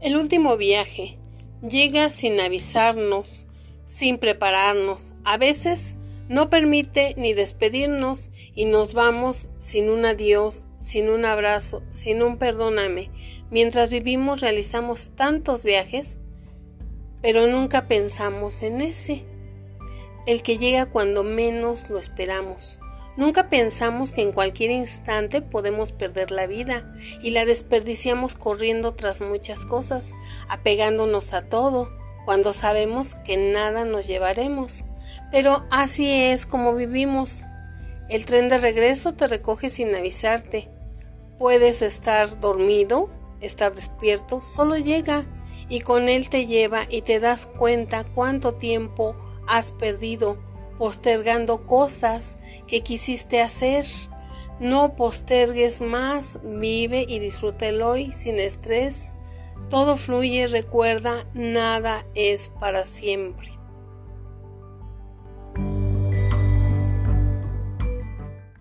El último viaje llega sin avisarnos, sin prepararnos. A veces no permite ni despedirnos y nos vamos sin un adiós, sin un abrazo, sin un perdóname. Mientras vivimos realizamos tantos viajes, pero nunca pensamos en ese, el que llega cuando menos lo esperamos. Nunca pensamos que en cualquier instante podemos perder la vida y la desperdiciamos corriendo tras muchas cosas, apegándonos a todo, cuando sabemos que nada nos llevaremos. Pero así es como vivimos. El tren de regreso te recoge sin avisarte. Puedes estar dormido, estar despierto, solo llega y con él te lleva y te das cuenta cuánto tiempo has perdido postergando cosas que quisiste hacer. No postergues más, vive y disfruta el hoy sin estrés todo fluye, recuerda, nada es para siempre.